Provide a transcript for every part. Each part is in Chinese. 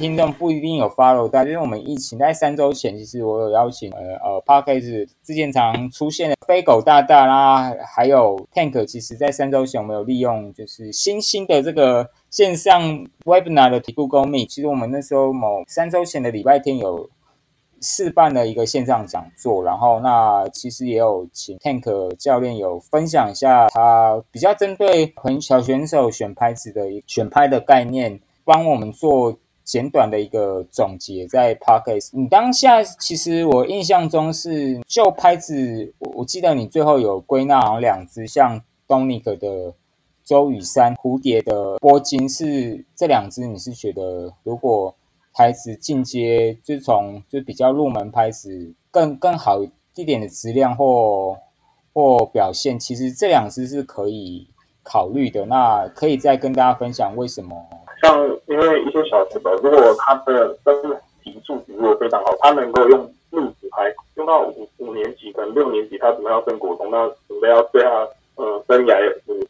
听众不一定有 follow 到，就是我们疫情在三周前，其实我有邀请呃呃 p a r k a s 之前常出现的飞狗大大啦，还有 Tank，其实在三周前我们有利用就是新兴的这个线上 Webinar 的 Google Meet，其实我们那时候某三周前的礼拜天有。试办了一个线上讲座，然后那其实也有请 Tank 教练有分享一下他比较针对很小选手选拍子的选拍的概念，帮我们做简短的一个总结。在 Podcast，你当下其实我印象中是就拍子，我我记得你最后有归纳好两只，像 Donic 的周雨山、蝴蝶的波金是这两只，你是觉得如果？拍子进阶就从就比较入门拍子更更好一点的质量或或表现，其实这两支是可以考虑的。那可以再跟大家分享为什么？像因为一些小选手，如果他的身体素质如果非常好，他能够用路子牌，用到五五年级跟六年级，他准备要升国中，那准备要对他呃生涯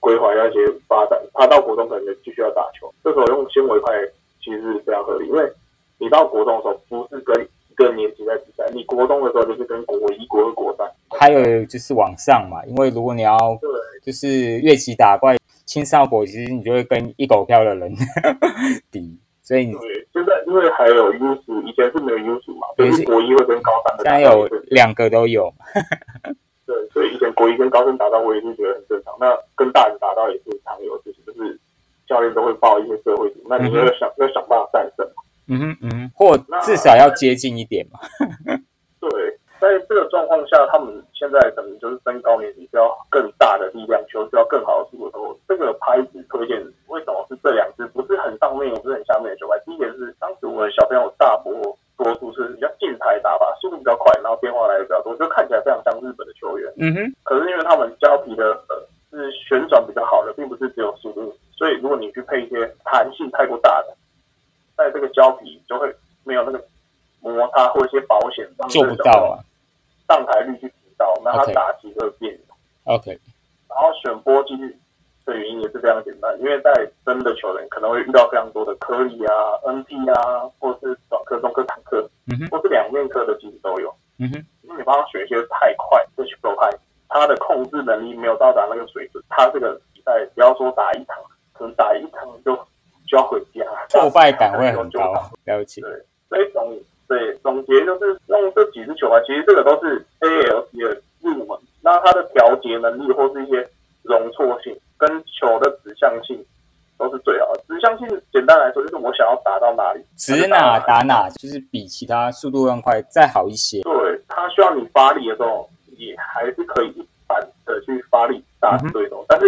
规划要一些发展，他到国中可能就继续要打球，这时候用纤维拍其实是非常合理，因为。你到国中的时候不是跟一个年级在比赛，你国中的时候就是跟国一、国二、国三，还有就是往上嘛。因为如果你要，就是越级打怪，青少国其实你就会跟一狗票的人 比，所以对，现在因为还有 U 数，以前是没有 U 数嘛，就是国一会跟高三的，现在有两个都有。对，所以以前国一跟高三打到，我也是觉得很正常。那跟大人打到也是常有的事情，就是教练都会报一些社会组，那你要想要想办法战胜。嗯哼嗯哼，或至少要接近一点嘛。对，在这个状况下，他们现在可能就是升高年级需要更大的力量，球需要更好的推荐为什么是这两支？不是很上面，也不是很下面的球拍。第一点是当时我们小朋友大伯多数是比较近台打法，速度比较快，然后变化来的比较多，就看起来非常像日本的球员。嗯哼。可是因为他们胶皮的呃是旋转比较好的，并不是只有速度，所以如果你去配一些弹性太过大的。在这个胶皮就会没有那个摩擦或一些保险，做不到啊。上台率去提高，那他打击会变。OK。然后选波机的原因也是非常简单，因为在真的球员可能会遇到非常多的科里啊、NP 啊，或是短科、中科、坦克，或是两面科的其实都有。嗯哼。因为你帮他选一些太快的球拍，他的控制能力没有到达那个水准，他这个比赛不要说打一场，可能打一场就。就要回家，挫败感会很高。了解。对，所以总对总结就是用这几支球拍，其实这个都是 ALC 的入门。那它的调节能力或是一些容错性跟球的指向性都是最好的。指向性简单来说就是我想要打到哪里，指哪打哪，就是比其他速度更快再好一些。对，它需要你发力的时候，也还是可以一般的去发力打对手。但是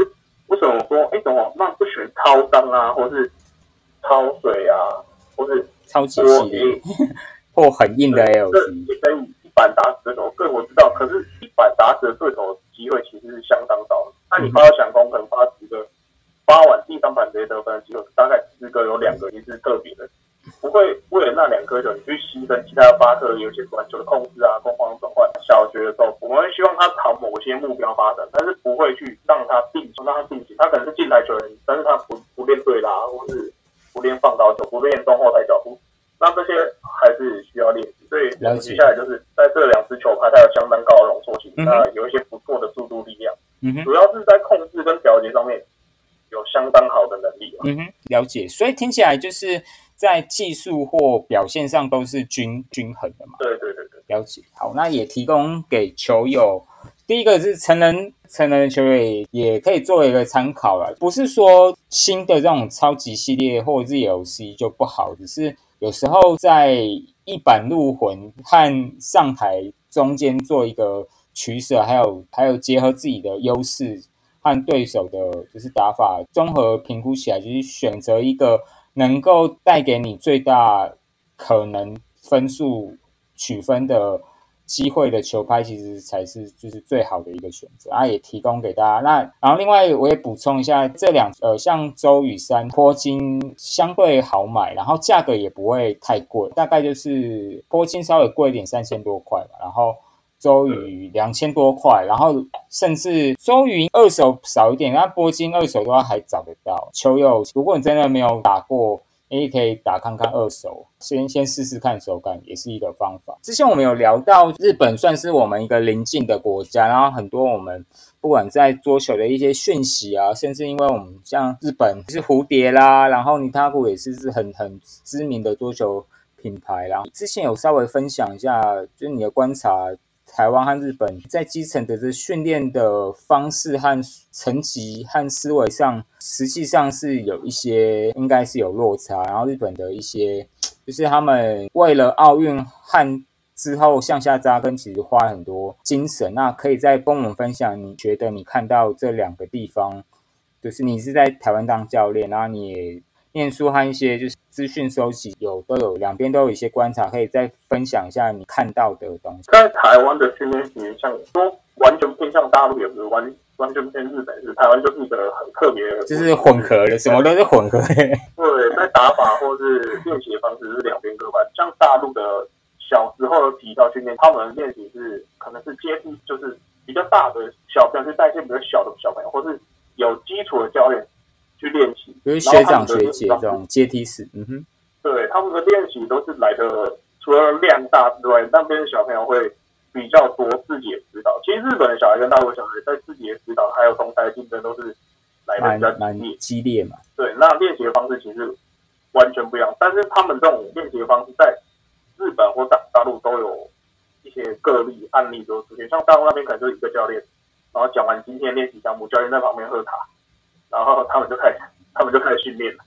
为什么我说哎，怎么那不选超张啊，或是？超水啊，或是超级系列，或很硬的 L C，跟一板打死的对手，对我知道，可是一板打死的对手机会其实是相当少的。那你发到强攻，可能发十个，发完第三盘直接得分的机会，大概十个有两个也是特别的，不会为了那两颗球你去牺牲其他八颗有些短球的控制啊、攻防转换。小学的时候，我们会希望他朝某些目标发展，但是不会去让他定，让他定型。他可能是进台球员，但是他不不练对拉，或是。不练放高球，不练中后台脚步，那这些还是需要练习。所以接下来就是在这两支球拍，它有相当高的容错性，那有一些不错的速度力量。嗯哼，主要是在控制跟调节上面有相当好的能力。嗯哼，了解。所以听起来就是在技术或表现上都是均均衡的嘛？对对对对，了解。好，那也提供给球友。第一个是成人成人的球员也可以作为一个参考了，不是说新的这种超级系列或者是 LC 就不好，只是有时候在一板入魂和上台中间做一个取舍，还有还有结合自己的优势和对手的就是打法综合评估起来，就是选择一个能够带给你最大可能分数取分的。机会的球拍其实才是就是最好的一个选择啊，也提供给大家。那然后另外我也补充一下，这两呃像周雨山波金相对好买，然后价格也不会太贵，大概就是波金稍微贵一点，三千多块吧。然后周雨两千多块，然后甚至周雨二手少一点，那波金二手的话还找得到。球友，如果你真的没有打过。诶，可以打看看二手，先先试试看手感，也是一个方法。之前我们有聊到日本算是我们一个邻近的国家，然后很多我们不管在桌球的一些讯息啊，甚至因为我们像日本是蝴蝶啦，然后尼塔古也是是很很知名的桌球品牌，然后之前有稍微分享一下，就是你的观察。台湾和日本在基层的这训练的方式和层级和思维上，实际上是有一些应该是有落差。然后日本的一些，就是他们为了奥运和之后向下扎根，其实花很多精神。那可以再跟我们分享，你觉得你看到这两个地方，就是你是在台湾当教练，然后你也念书和一些就是。资讯收集有都有两边都有一些观察，可以再分享一下你看到的东西。在台湾的训练型，像说完全偏向大陆，也不是完完全偏日本，是台湾就是一个很特别，就是混合的，什么都是混合的。对，在打法或是练习的方式是两边各半。像大陆的小时候的体操训练，他们练习是可能是接触，就是比较大的小朋友，是带一些比较小的小朋友，或是有基础的教练。去练习，就是学长学姐这种阶梯式，嗯哼，对，他们的练习都是来的，除了量大之外，那边的小朋友会比较多自己的指导。其实日本的小孩跟大陆小孩在自己的指导还有同台竞争都是来的比较激烈，激烈嘛。对，那练习的方式其实完全不一样，但是他们这种练习的方式在日本或大大陆都有一些个例案例都出现，像大陆那边可能就一个教练，然后讲完今天练习项目，教练在旁边喝茶。然后他们就开始，他们就开始训练了。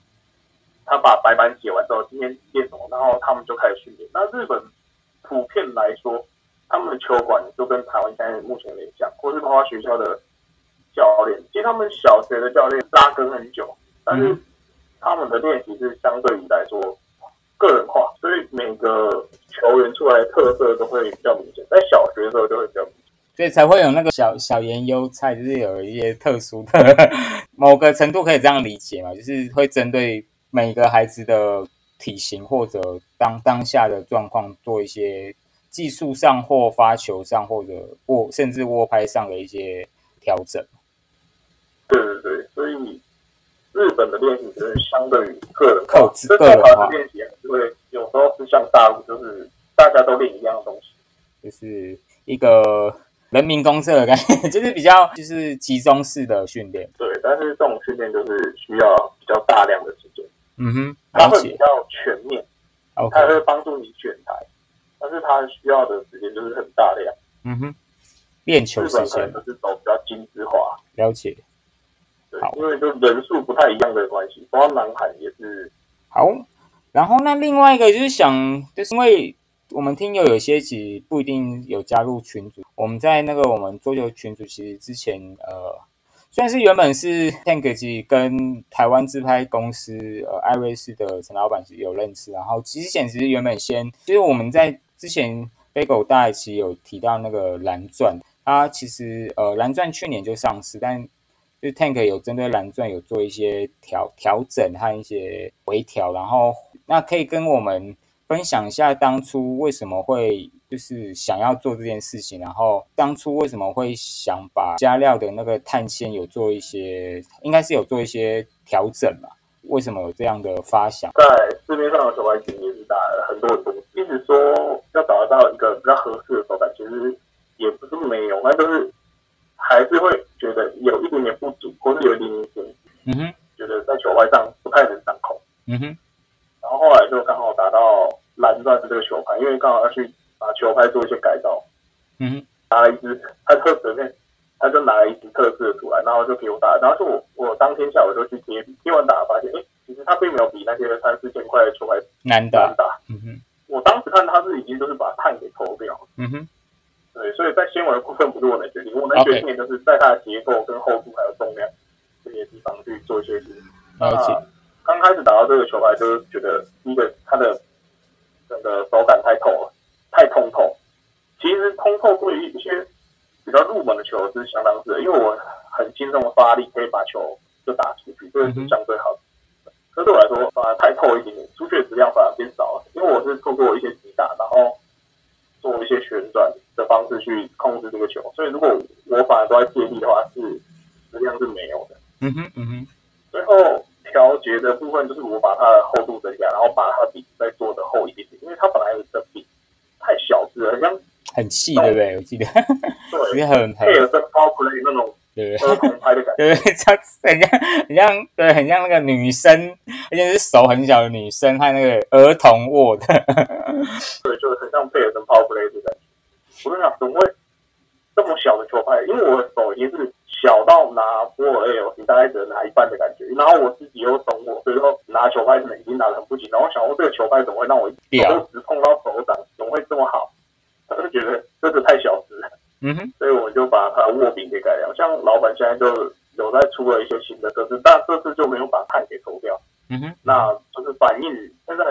他把白板写完之后，今天练什么？然后他们就开始训练。那日本普遍来说，他们的球馆就跟台湾现在目前有点像，或是包括学校的教练，其实他们小学的教练扎根很久，但是他们的练习是相对于来说个人化，所以每个球员出来的特色都会比较明显。在小学的时候就会比较明显。所以才会有那个小小盐优菜，就是有一些特殊的 某个程度可以这样理解嘛，就是会针对每个孩子的体型或者当当下的状况做一些技术上或发球上或者握甚至握拍上的一些调整。对对对，所以日本的练习就是相对于个人化，个人化练习就会有时候是像大陆，就是大家都练一样的东西，就是一个。人民公社的感觉就是比较就是集中式的训练，对，但是这种训练就是需要比较大量的时间，嗯哼，它会比较全面它会帮助你选台，但是它需要的时间就是很大量，嗯哼，练球时间。就是走比较精致化，了解，对，因为就人数不太一样的关系，包括南海也是。好，然后那另外一个就是想就是因为。我们听友有些其实不一定有加入群组。我们在那个我们桌球群组，其实之前呃，虽然是原本是 Tank 其实跟台湾自拍公司呃艾瑞斯的陈老板其实有认识，然后其实其实原本先，其实我们在之前飞狗大其实有提到那个蓝钻，它其实呃蓝钻去年就上市，但就 Tank 有针对蓝钻有做一些调调整和一些微调，然后那可以跟我们。分享一下当初为什么会就是想要做这件事情，然后当初为什么会想把加料的那个碳纤有做一些，应该是有做一些调整嘛？为什么有这样的发想？在市面上的手感其实也是打了很多很多，一直说要找得到一个比较合适的手感，其实也不是没有，那就是还是会觉得有一点点不足，或是有一点点嫌嗯哼，觉得在球拍上不太能掌控。嗯哼。然后后来就刚好打到蓝钻的这个球拍，因为刚好要去把球拍做一些改造。嗯，拿了一支，他就随便，他就拿了一支特制的出来，然后就给我打。然后就我我当天下午就去贴，贴完打发现，哎，其实他并没有比那些三四千块的球拍难打。嗯哼，我当时看他是已经就是把碳给抽掉。嗯哼，对，所以在纤维的部分不是我能决定，我能决定的就是在它的结构跟厚度还有重量这些地方去做一些事情。了解。刚开始打到这个球拍，就是觉得第一个它的整个手感太透了，太通透。其实通透对于一些比较入门的球是相当适合，因为我很轻松的发力可以把球就打出去，这个是相对好的。可对我来说反而太透一点点，出去的质量反而变少了。因为我是透过一些击打，然后做一些旋转的方式去控制这个球，所以如果我反而都在借力的话，是质量是没有的。嗯哼，嗯哼。最后。调节的部分就是我把它的厚度增加，然后把它的底再做的厚一点点，因为它本来的底太小只了，很像很细，对不对？我记得，对，很很配合跟 Power Play 那种对。对，这样很像很像对，很像那个女生，而且是手很小的女生和那个儿童握的。对，就是很像贝尔登 Power Play 的感觉。我就想，怎么会这么小的球拍？因为我的手已经是小到拿波尔 L，你大概只能拿一半的感觉。然后我自己又懂我，所以说拿球拍可能已经拿的很不紧。然后我想说，这个球拍怎么会让我掉手指碰到手掌，怎么会这么好？我就觉得这个太小只了，嗯哼，所以我就把它握柄给改良。像老板现在就有在出了一些新的设置，但这次就没有把碳给抽掉。嗯哼，那就是反应，现在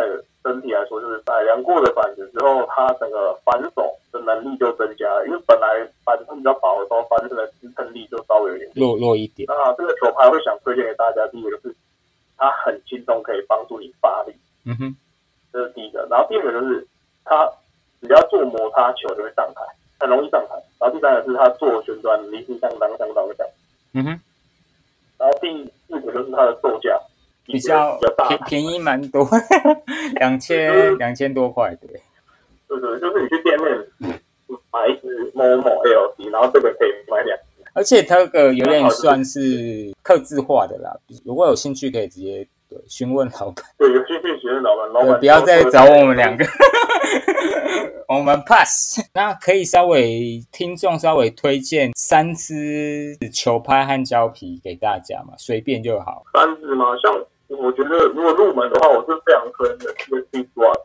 整体来说，就是改良过的板子之后，它整个反手的能力就增加了。因为本来板子比较薄的时候，反手的支撑力就稍微有点弱。弱弱一点。那这个球拍会想推荐给大家，第一个就是它很轻松，可以帮助你发力，嗯哼，这是第一个。然后第二个就是它只要做摩擦，球就会上台，很容易上台。然后第三个是它做旋转能力是相当相当的强。嗯哼，然后第四个就是它的售价比较便，便宜蛮多，两千两千多块，对。就是就是你去店面买一支某某 LC，然后这个可以买两支。而且它这个有点算是刻字化的啦，如果有兴趣可以直接对询问老板，对，有兴趣询问老板，老对板不要再找我们两个，我们 pass。那可以稍微听众稍微推荐三支球拍和胶皮给大家嘛，随便就好。三支吗？像我觉得如果入门的话，我是非常推的 CSC Squad。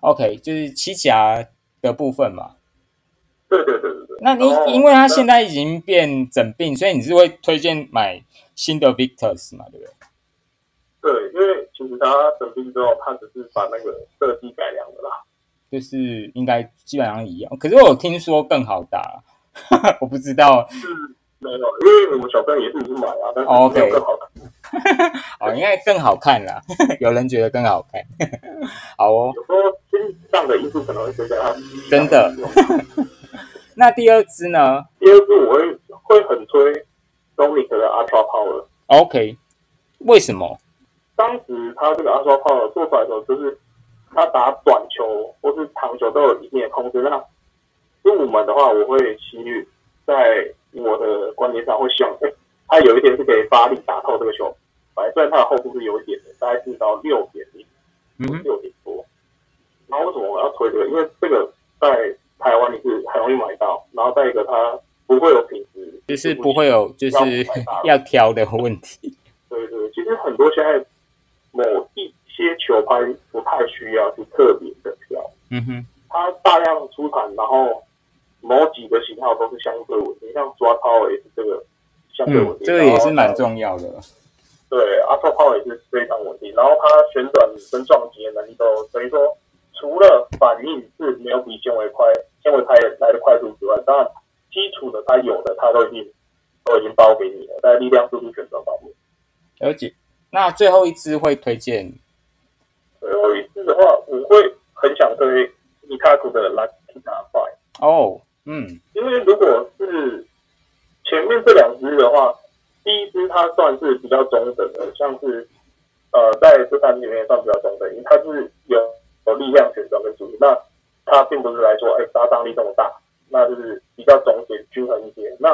OK，就是七甲的部分嘛。对对对对对。那你因为它现在已经变整病，所以你是会推荐买新的 Victus 嘛，对不对？对，因为其实它整病之后，它只是把那个设计改良的啦。就是应该基本上一样。可是我有听说更好打，我不知道是没有，因为我们小朋友也是已经买了，但是哦，OK 没有更好看。哦，应该更好看啦。有人觉得更好看，好哦。有时候心上的因素可能会觉得它。真的。那第二支呢第二支我会会很推 Sonic 的 Ultra Power。？OK，为什么？当时他这个 Ultra Power 做出来的时候，就是他打短球或是长球都有一定的控制。那入门的话，我会希率在我的观点上会希望，哎、它有一天是可以发力打透这个球。反正虽然它的厚度是有一点的，大概是到六点零、嗯，六点多。然后为什么我要推这个？因为这个在台湾你是很容易买到，然后再一个它不会有品质，就是不会有就是 要挑的问题。对对，其实很多现在某一些球拍不太需要去特别的挑，嗯哼，它大量出产，然后某几个型号都是相对稳定，像抓超也是这个相对稳嗯，定，这个也是蛮。重要的。对，阿特抛也是非常稳定，然后它旋转跟撞击的能力都等于说除了反应是没有比纤维快，纤维拍来的快速之外，当然基础的它有的它都已经都已经包给你了，在力量、速度、旋转方面。了解。那最后一支会推荐最后一支的话，我会很想推尼卡库的 Lucky Five，哦，嗯因为如果是前面这两支的话，第一支它算是比较中等的，像是呃在这三支里面算比较中等，因为它是有有力量旋转跟速度，那它并不是来说哎杀伤力这么大，那就是比较中间均衡一些。那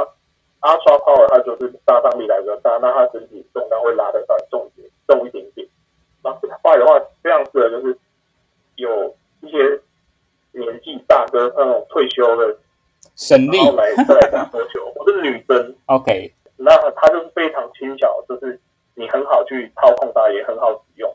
Ultra Power 它就是杀伤力来比较大，那它整体重量会拉得稍微重一点，重一点点。然后这个 Five 的话，非常适合就是有一些年纪大哥那种退休的省力来再来打桌球，我是女生，，OK，那它就是非常轻巧，就是你很好去操控它，也很好使用。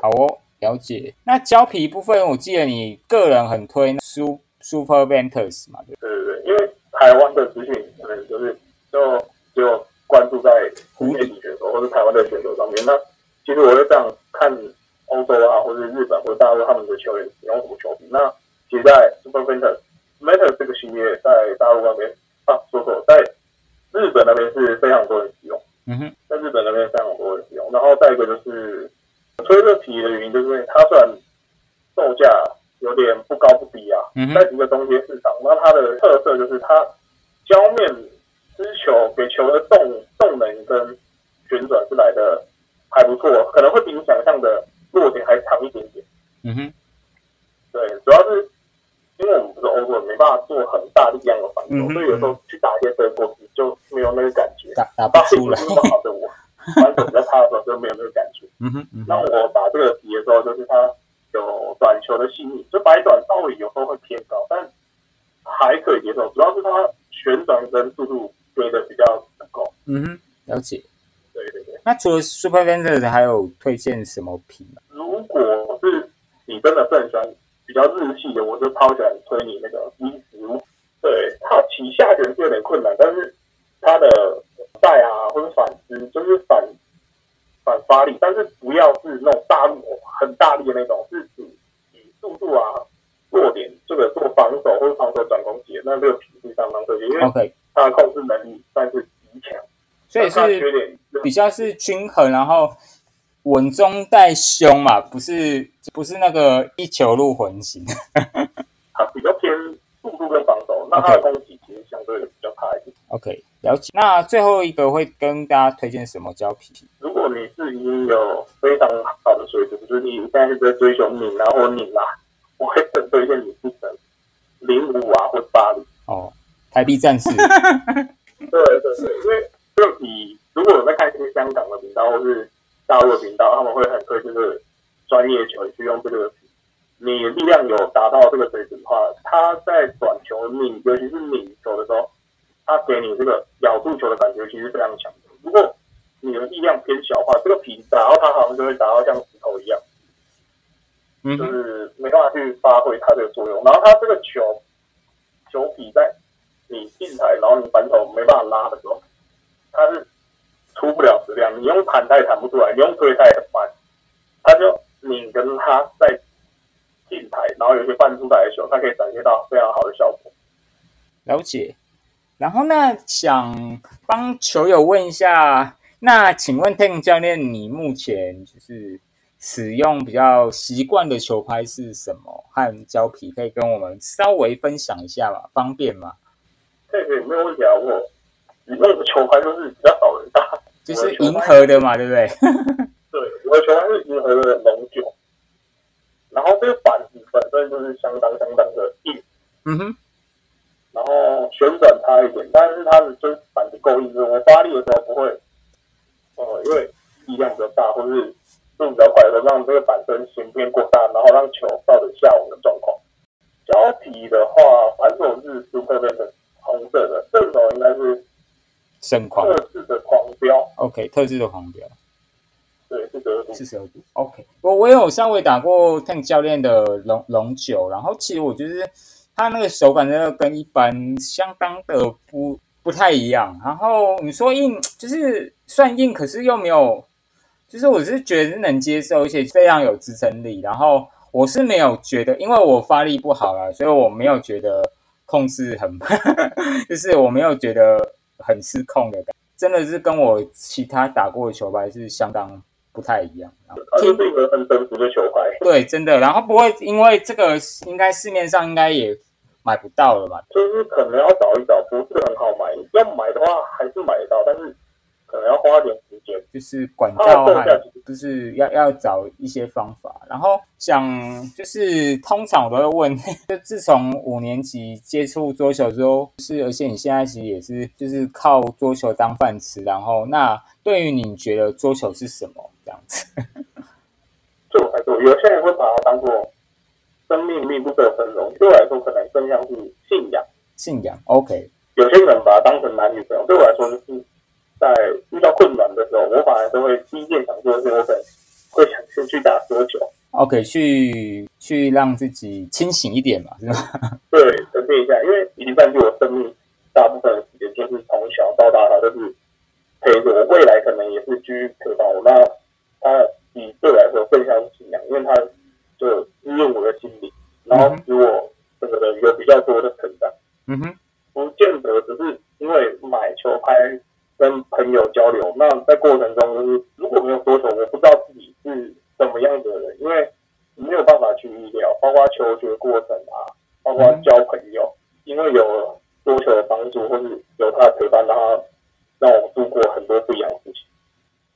好哦，了解。那胶皮部分，我记得你个人很推 Su Super Ventus 嘛，对不对对对，因为台湾的资讯可能就是就只有关注在世界级选手或者台湾的选手上面。那其实我会这样看欧洲啊，或者日本或者大陆他们的球员使用什么球皮。那其实，在 Super Ventus Meta 这个系列在大陆那边啊，说错，在日本那边是非常多人使用，嗯哼，在日本那边非常多人使用。然后再一个就是吹热皮的原因，就是因为它虽然售价有点不高不低啊，嗯、在整个中间市场，那它的特色就是它胶面支球给球的动动能跟旋转是来的还不错，可能会比你想象的落点还长一点点。嗯哼，对，主要是。因为我们不是欧洲，没办法做很大力量的反球，所以有时候去打一些飞扑，你就没有那个感觉。打打不输了，就好的我，反手在他的时候就没有那个感觉。嗯哼。然后我打这个比的时候，就是他有短球的细腻，就摆短稍微有时候会偏高，但还可以接受，主要是它旋转跟速度飞的比较高。嗯哼。了解。对对对。那除了 Super Vendors 还有推荐什么品呢？如果是你真的是很喜欢。比较日系的，我就超喜欢推你那个十五。对，它起下旋是有点困难，但是它的带啊或者反姿就是反反发力，但是不要是那种大力很大力的那种，是指以速度啊弱点这个做防守或者防守转攻击，那这个皮是相当特别，因为它的控制能力算是极强。所以是点比较是均衡，然后稳中带凶嘛，不是不是那个一球入魂型。它 比较偏速度跟防守，那它的攻击其实相对的比较差一点。OK，了解。那最后一个会跟大家推荐什么胶皮？如果你是已经有非常好的水准，就是你现在是在追求拧啊或拧啊，我会很推荐你去等零五啊或八零。哦，台币战士。对对对，因为这个比如果有在看一些香港的频道或是大陆的频道，他们会很推这个专业球去用这个。你力量有达到这个水准的话，他在短球拧，尤其是拧球的时候，他给你这个咬住球的感觉其实非常强。如果你的力量偏小的话，这个皮打到它好像就会打到像石头一样，就，是没办法去发挥它这个作用。然后它这个球球皮在你进台，然后你反手没办法拉的时候，它是出不了质量。你用弹他也弹不出来，你用推他也很慢。他就你跟他在近台，然后有些半出台的球，他可以展现到非常好的效果。了解。然后呢，想帮球友问一下，那请问 Ten 教练，你目前就是使用比较习惯的球拍是什么？和胶皮可以跟我们稍微分享一下吗？方便吗？这个没有问题啊，我你那个球拍都是比较少人打，就是银河的嘛，对不对？对，我的球拍是银河的龙九，然后这个板子本身就是相当相当的硬，嗯哼，然后旋转差一点，但是它的就是板子够硬，我发力的时候不会，呃，因为力量比较大或是速度比较快的时候，让这个板身形变过大，然后让球到着下网的状况。胶皮的话，反手是 Super v e n 红色的，正手应该是盛况特制的狂飙，，OK，特制的狂飙。对，是德度。四十二度，OK。我我有稍微打过 Tank 教练的龙龙九，然后其实我觉得他那个手感真的跟一般相当的不不太一样。然后你说硬，就是算硬，可是又没有，就是我是觉得是能接受，而且非常有支撑力。然后我是没有觉得，因为我发力不好啦，所以我没有觉得控制很，就是我没有觉得很失控的感觉。真的是跟我其他打过的球拍是相当不太一样。然后它就是一个很成熟的球拍，对，真的，然后不会因为这个，应该市面上应该也买不到了吧？就是可能要找一找，不是很好买。要买的话还是买得到，但是可能要花点时间。就是管教还就是要要找一些方法。然后想就是通常我都会问，就自从五年级接触桌球之后，是而且你现在其实也是就是靠桌球当饭吃。然后那对于你觉得桌球是什么这样子？对我来说，有些人会把它当做生命密不可分容，对我来说可能更像是信仰。信仰 OK，有些人把它当成男女朋友，对我来说就是在遇到困难的时候，我反而都会第一件想做的是，我可能会想先去打桌球，OK，去去让自己清醒一点嘛，是吧？对，沉淀一下，因为已经占据我生命大部分的时间，就是从小到大，他都是陪着我，未来可能也是继续陪伴我。那它比对我来说更像是信仰，因为它就滋润我的心灵，然后使我整个人有比较多的成长。嗯哼，不见得只是因为买球拍跟朋友交流，那在过程中就是如果没有桌球，我不知道自己是什么样的人，因为没有办法去预料，包括求学过程啊，包括交朋友，因为有桌球的帮助，或是有他的陪伴，让他让我度过很多不一样的事情。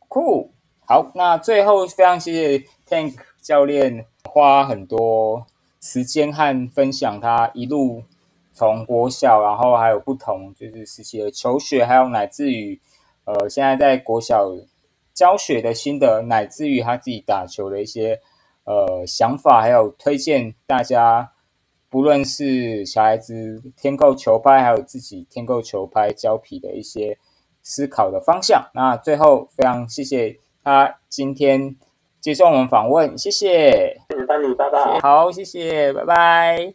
酷。好，那最后非常谢谢 Tank 教练花很多时间和分享他一路从国小，然后还有不同就是时期的求学，还有乃至于呃现在在国小教学的心得，乃至于他自己打球的一些呃想法，还有推荐大家，不论是小孩子添购球拍，还有自己添购球拍胶皮的一些思考的方向。那最后非常谢谢他今天接受我们访问，谢谢。谢谢丹尼，拜拜。好，谢谢，拜拜。